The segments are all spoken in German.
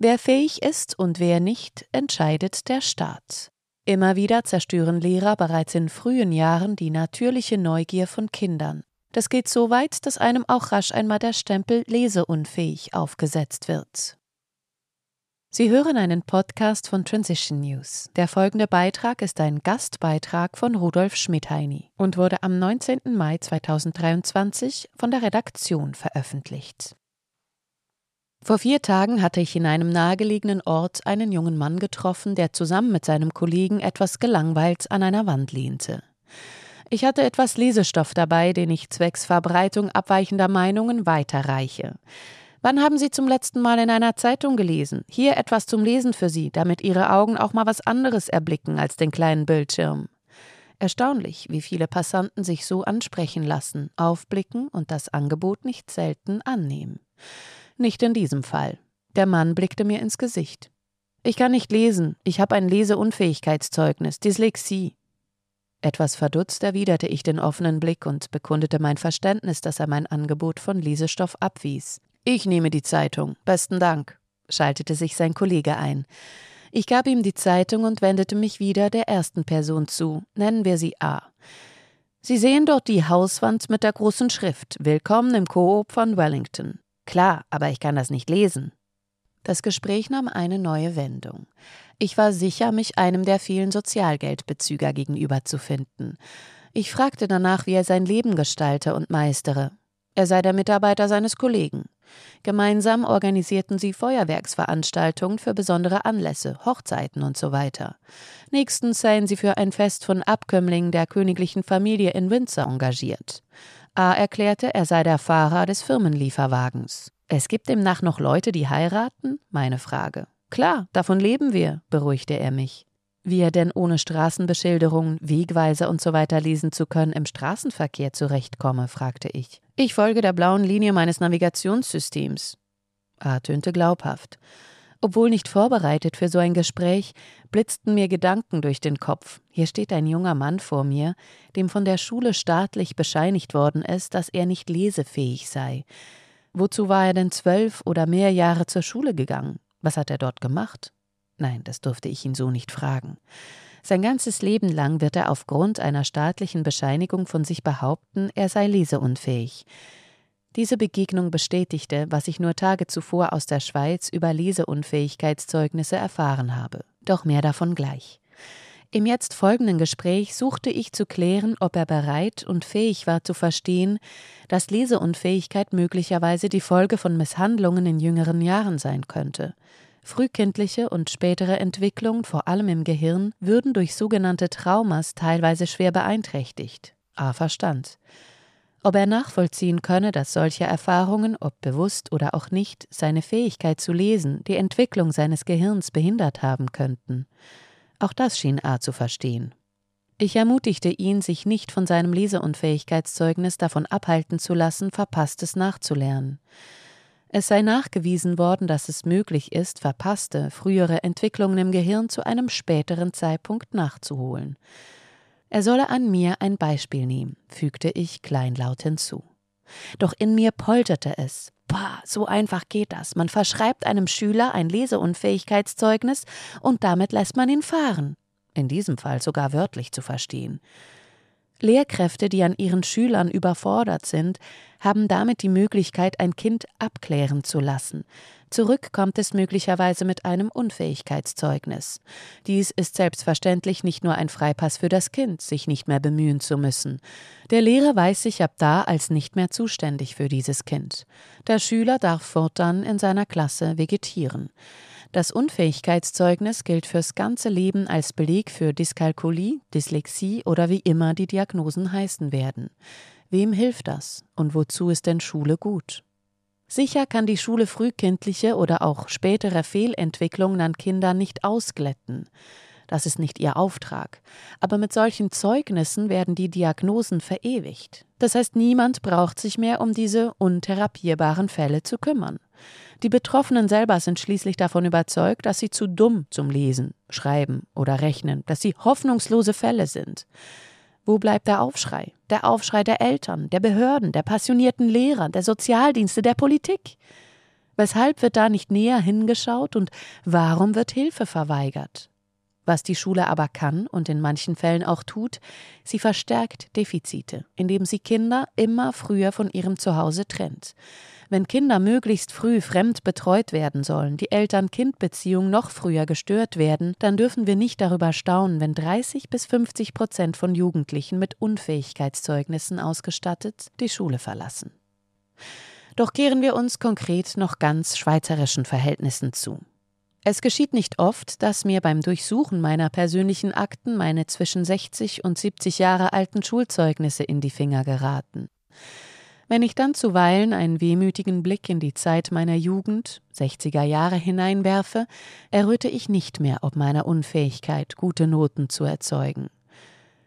Wer fähig ist und wer nicht, entscheidet der Staat. Immer wieder zerstören Lehrer bereits in frühen Jahren die natürliche Neugier von Kindern. Das geht so weit, dass einem auch rasch einmal der Stempel leseunfähig aufgesetzt wird. Sie hören einen Podcast von Transition News. Der folgende Beitrag ist ein Gastbeitrag von Rudolf Schmidheini und wurde am 19. Mai 2023 von der Redaktion veröffentlicht. Vor vier Tagen hatte ich in einem nahegelegenen Ort einen jungen Mann getroffen, der zusammen mit seinem Kollegen etwas gelangweilt an einer Wand lehnte. Ich hatte etwas Lesestoff dabei, den ich zwecks Verbreitung abweichender Meinungen weiterreiche. Wann haben Sie zum letzten Mal in einer Zeitung gelesen? Hier etwas zum Lesen für Sie, damit Ihre Augen auch mal was anderes erblicken als den kleinen Bildschirm. Erstaunlich, wie viele Passanten sich so ansprechen lassen, aufblicken und das Angebot nicht selten annehmen. Nicht in diesem Fall. Der Mann blickte mir ins Gesicht. Ich kann nicht lesen, ich habe ein Leseunfähigkeitszeugnis, Dyslexie. Etwas verdutzt erwiderte ich den offenen Blick und bekundete mein Verständnis, dass er mein Angebot von Lesestoff abwies. Ich nehme die Zeitung. Besten Dank, schaltete sich sein Kollege ein. Ich gab ihm die Zeitung und wendete mich wieder der ersten Person zu. Nennen wir sie A. Sie sehen dort die Hauswand mit der großen Schrift Willkommen im Koop von Wellington. Klar, aber ich kann das nicht lesen. Das Gespräch nahm eine neue Wendung. Ich war sicher, mich einem der vielen Sozialgeldbezüger gegenüber zu finden. Ich fragte danach, wie er sein Leben gestalte und meistere. Er sei der Mitarbeiter seines Kollegen. Gemeinsam organisierten sie Feuerwerksveranstaltungen für besondere Anlässe, Hochzeiten und so weiter. Nächstens seien sie für ein Fest von Abkömmlingen der königlichen Familie in Windsor engagiert. A erklärte, er sei der Fahrer des Firmenlieferwagens. Es gibt demnach noch Leute, die heiraten? Meine Frage. Klar, davon leben wir, beruhigte er mich. Wie er denn ohne Straßenbeschilderungen, Wegweiser und so weiter lesen zu können im Straßenverkehr zurechtkomme, fragte ich. Ich folge der blauen Linie meines Navigationssystems. A tönte glaubhaft. Obwohl nicht vorbereitet für so ein Gespräch, blitzten mir Gedanken durch den Kopf. Hier steht ein junger Mann vor mir, dem von der Schule staatlich bescheinigt worden ist, dass er nicht lesefähig sei. Wozu war er denn zwölf oder mehr Jahre zur Schule gegangen? Was hat er dort gemacht? Nein, das durfte ich ihn so nicht fragen. Sein ganzes Leben lang wird er aufgrund einer staatlichen Bescheinigung von sich behaupten, er sei leseunfähig. Diese Begegnung bestätigte, was ich nur Tage zuvor aus der Schweiz über Leseunfähigkeitszeugnisse erfahren habe. Doch mehr davon gleich. Im jetzt folgenden Gespräch suchte ich zu klären, ob er bereit und fähig war zu verstehen, dass Leseunfähigkeit möglicherweise die Folge von Misshandlungen in jüngeren Jahren sein könnte. Frühkindliche und spätere Entwicklung, vor allem im Gehirn, würden durch sogenannte Traumas teilweise schwer beeinträchtigt. A. Verstand. Ob er nachvollziehen könne, dass solche Erfahrungen, ob bewusst oder auch nicht, seine Fähigkeit zu lesen, die Entwicklung seines Gehirns behindert haben könnten. Auch das schien A zu verstehen. Ich ermutigte ihn, sich nicht von seinem Leseunfähigkeitszeugnis davon abhalten zu lassen, Verpasstes nachzulernen. Es sei nachgewiesen worden, dass es möglich ist, verpasste, frühere Entwicklungen im Gehirn zu einem späteren Zeitpunkt nachzuholen. Er solle an mir ein Beispiel nehmen, fügte ich kleinlaut hinzu. Doch in mir polterte es. Bah, so einfach geht das. Man verschreibt einem Schüler ein Leseunfähigkeitszeugnis und damit lässt man ihn fahren. In diesem Fall sogar wörtlich zu verstehen. Lehrkräfte, die an ihren Schülern überfordert sind, haben damit die Möglichkeit, ein Kind abklären zu lassen. Zurück kommt es möglicherweise mit einem Unfähigkeitszeugnis. Dies ist selbstverständlich nicht nur ein Freipass für das Kind, sich nicht mehr bemühen zu müssen. Der Lehrer weiß sich ab da als nicht mehr zuständig für dieses Kind. Der Schüler darf fortan in seiner Klasse vegetieren. Das Unfähigkeitszeugnis gilt fürs ganze Leben als Beleg für Dyskalkulie, Dyslexie oder wie immer die Diagnosen heißen werden. Wem hilft das und wozu ist denn Schule gut? Sicher kann die Schule frühkindliche oder auch spätere Fehlentwicklungen an Kindern nicht ausglätten. Das ist nicht ihr Auftrag. Aber mit solchen Zeugnissen werden die Diagnosen verewigt. Das heißt, niemand braucht sich mehr um diese untherapierbaren Fälle zu kümmern. Die Betroffenen selber sind schließlich davon überzeugt, dass sie zu dumm zum Lesen, Schreiben oder Rechnen, dass sie hoffnungslose Fälle sind. Wo bleibt der Aufschrei? Der Aufschrei der Eltern, der Behörden, der passionierten Lehrer, der Sozialdienste, der Politik? Weshalb wird da nicht näher hingeschaut und warum wird Hilfe verweigert? Was die Schule aber kann und in manchen Fällen auch tut, sie verstärkt Defizite, indem sie Kinder immer früher von ihrem Zuhause trennt. Wenn Kinder möglichst früh fremd betreut werden sollen, die Eltern-Kind-Beziehung noch früher gestört werden, dann dürfen wir nicht darüber staunen, wenn 30 bis 50 Prozent von Jugendlichen mit Unfähigkeitszeugnissen ausgestattet die Schule verlassen. Doch kehren wir uns konkret noch ganz schweizerischen Verhältnissen zu. Es geschieht nicht oft, dass mir beim Durchsuchen meiner persönlichen Akten meine zwischen 60 und 70 Jahre alten Schulzeugnisse in die Finger geraten. Wenn ich dann zuweilen einen wehmütigen Blick in die Zeit meiner Jugend, 60er Jahre hineinwerfe, erröte ich nicht mehr ob meiner Unfähigkeit, gute Noten zu erzeugen.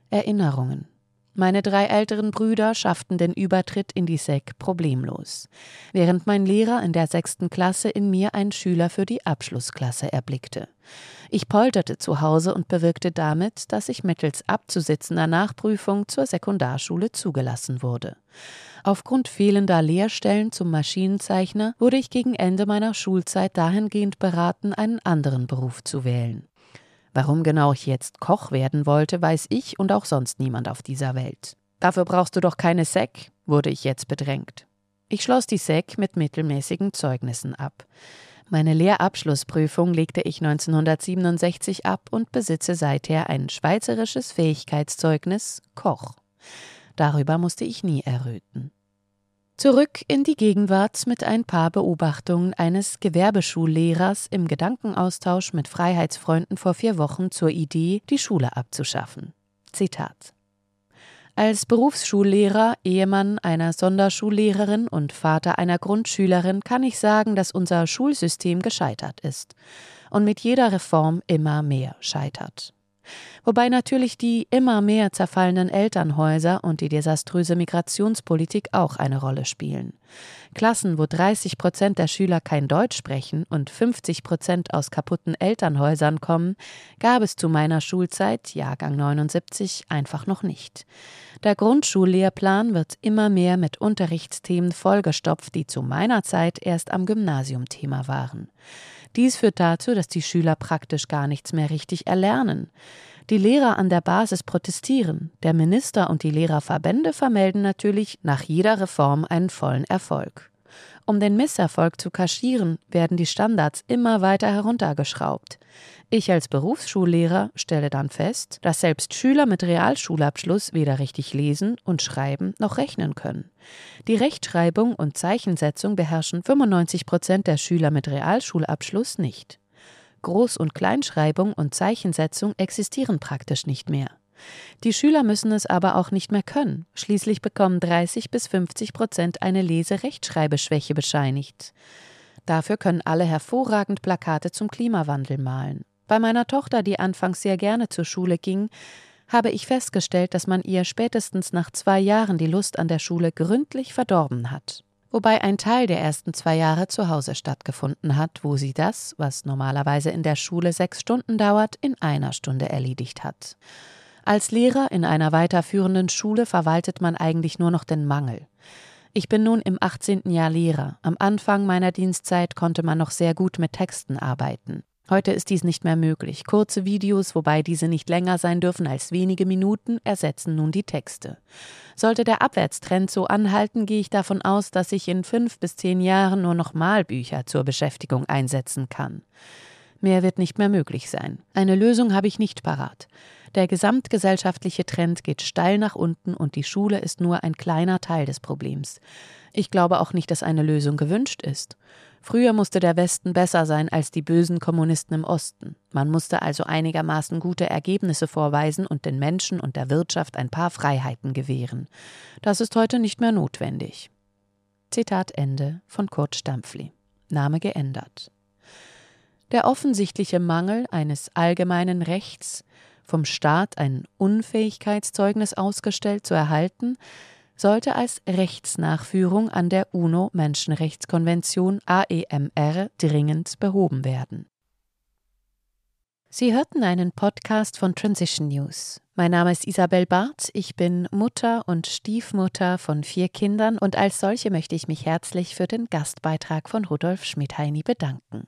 Erinnerungen, meine drei älteren Brüder schafften den Übertritt in die SEC problemlos, während mein Lehrer in der sechsten Klasse in mir einen Schüler für die Abschlussklasse erblickte. Ich polterte zu Hause und bewirkte damit, dass ich mittels abzusitzender Nachprüfung zur Sekundarschule zugelassen wurde. Aufgrund fehlender Lehrstellen zum Maschinenzeichner wurde ich gegen Ende meiner Schulzeit dahingehend beraten, einen anderen Beruf zu wählen. Warum genau ich jetzt Koch werden wollte, weiß ich und auch sonst niemand auf dieser Welt. Dafür brauchst du doch keine SEC, wurde ich jetzt bedrängt. Ich schloss die SEC mit mittelmäßigen Zeugnissen ab. Meine Lehrabschlussprüfung legte ich 1967 ab und besitze seither ein schweizerisches Fähigkeitszeugnis Koch. Darüber musste ich nie erröten. Zurück in die Gegenwart mit ein paar Beobachtungen eines Gewerbeschullehrers im Gedankenaustausch mit Freiheitsfreunden vor vier Wochen zur Idee, die Schule abzuschaffen. Zitat als Berufsschullehrer, Ehemann einer Sonderschullehrerin und Vater einer Grundschülerin kann ich sagen, dass unser Schulsystem gescheitert ist und mit jeder Reform immer mehr scheitert wobei natürlich die immer mehr zerfallenen Elternhäuser und die desaströse Migrationspolitik auch eine Rolle spielen. Klassen, wo 30 Prozent der Schüler kein Deutsch sprechen und 50 Prozent aus kaputten Elternhäusern kommen, gab es zu meiner Schulzeit, Jahrgang 79, einfach noch nicht. Der Grundschullehrplan wird immer mehr mit Unterrichtsthemen vollgestopft, die zu meiner Zeit erst am Gymnasium Thema waren. Dies führt dazu, dass die Schüler praktisch gar nichts mehr richtig erlernen. Die Lehrer an der Basis protestieren, der Minister und die Lehrerverbände vermelden natürlich nach jeder Reform einen vollen Erfolg. Um den Misserfolg zu kaschieren, werden die Standards immer weiter heruntergeschraubt. Ich als Berufsschullehrer stelle dann fest, dass selbst Schüler mit Realschulabschluss weder richtig lesen und schreiben noch rechnen können. Die Rechtschreibung und Zeichensetzung beherrschen 95 Prozent der Schüler mit Realschulabschluss nicht. Groß- und Kleinschreibung und Zeichensetzung existieren praktisch nicht mehr. Die Schüler müssen es aber auch nicht mehr können. Schließlich bekommen 30 bis 50 Prozent eine Lese-Rechtschreibeschwäche bescheinigt. Dafür können alle hervorragend Plakate zum Klimawandel malen. Bei meiner Tochter, die anfangs sehr gerne zur Schule ging, habe ich festgestellt, dass man ihr spätestens nach zwei Jahren die Lust an der Schule gründlich verdorben hat. Wobei ein Teil der ersten zwei Jahre zu Hause stattgefunden hat, wo sie das, was normalerweise in der Schule sechs Stunden dauert, in einer Stunde erledigt hat. Als Lehrer in einer weiterführenden Schule verwaltet man eigentlich nur noch den Mangel. Ich bin nun im 18. Jahr Lehrer. Am Anfang meiner Dienstzeit konnte man noch sehr gut mit Texten arbeiten. Heute ist dies nicht mehr möglich. Kurze Videos, wobei diese nicht länger sein dürfen als wenige Minuten, ersetzen nun die Texte. Sollte der Abwärtstrend so anhalten, gehe ich davon aus, dass ich in fünf bis zehn Jahren nur noch Malbücher zur Beschäftigung einsetzen kann. Mehr wird nicht mehr möglich sein. Eine Lösung habe ich nicht parat. Der gesamtgesellschaftliche Trend geht steil nach unten und die Schule ist nur ein kleiner Teil des Problems. Ich glaube auch nicht, dass eine Lösung gewünscht ist. Früher musste der Westen besser sein als die bösen Kommunisten im Osten. Man musste also einigermaßen gute Ergebnisse vorweisen und den Menschen und der Wirtschaft ein paar Freiheiten gewähren. Das ist heute nicht mehr notwendig. Zitat Ende von Kurt Stampfli. Name geändert. Der offensichtliche Mangel eines allgemeinen Rechts, vom Staat ein Unfähigkeitszeugnis ausgestellt zu erhalten, sollte als Rechtsnachführung an der UNO-Menschenrechtskonvention AEMR dringend behoben werden. Sie hörten einen Podcast von Transition News. Mein Name ist Isabel Barth, ich bin Mutter und Stiefmutter von vier Kindern und als solche möchte ich mich herzlich für den Gastbeitrag von Rudolf Schmidheini bedanken.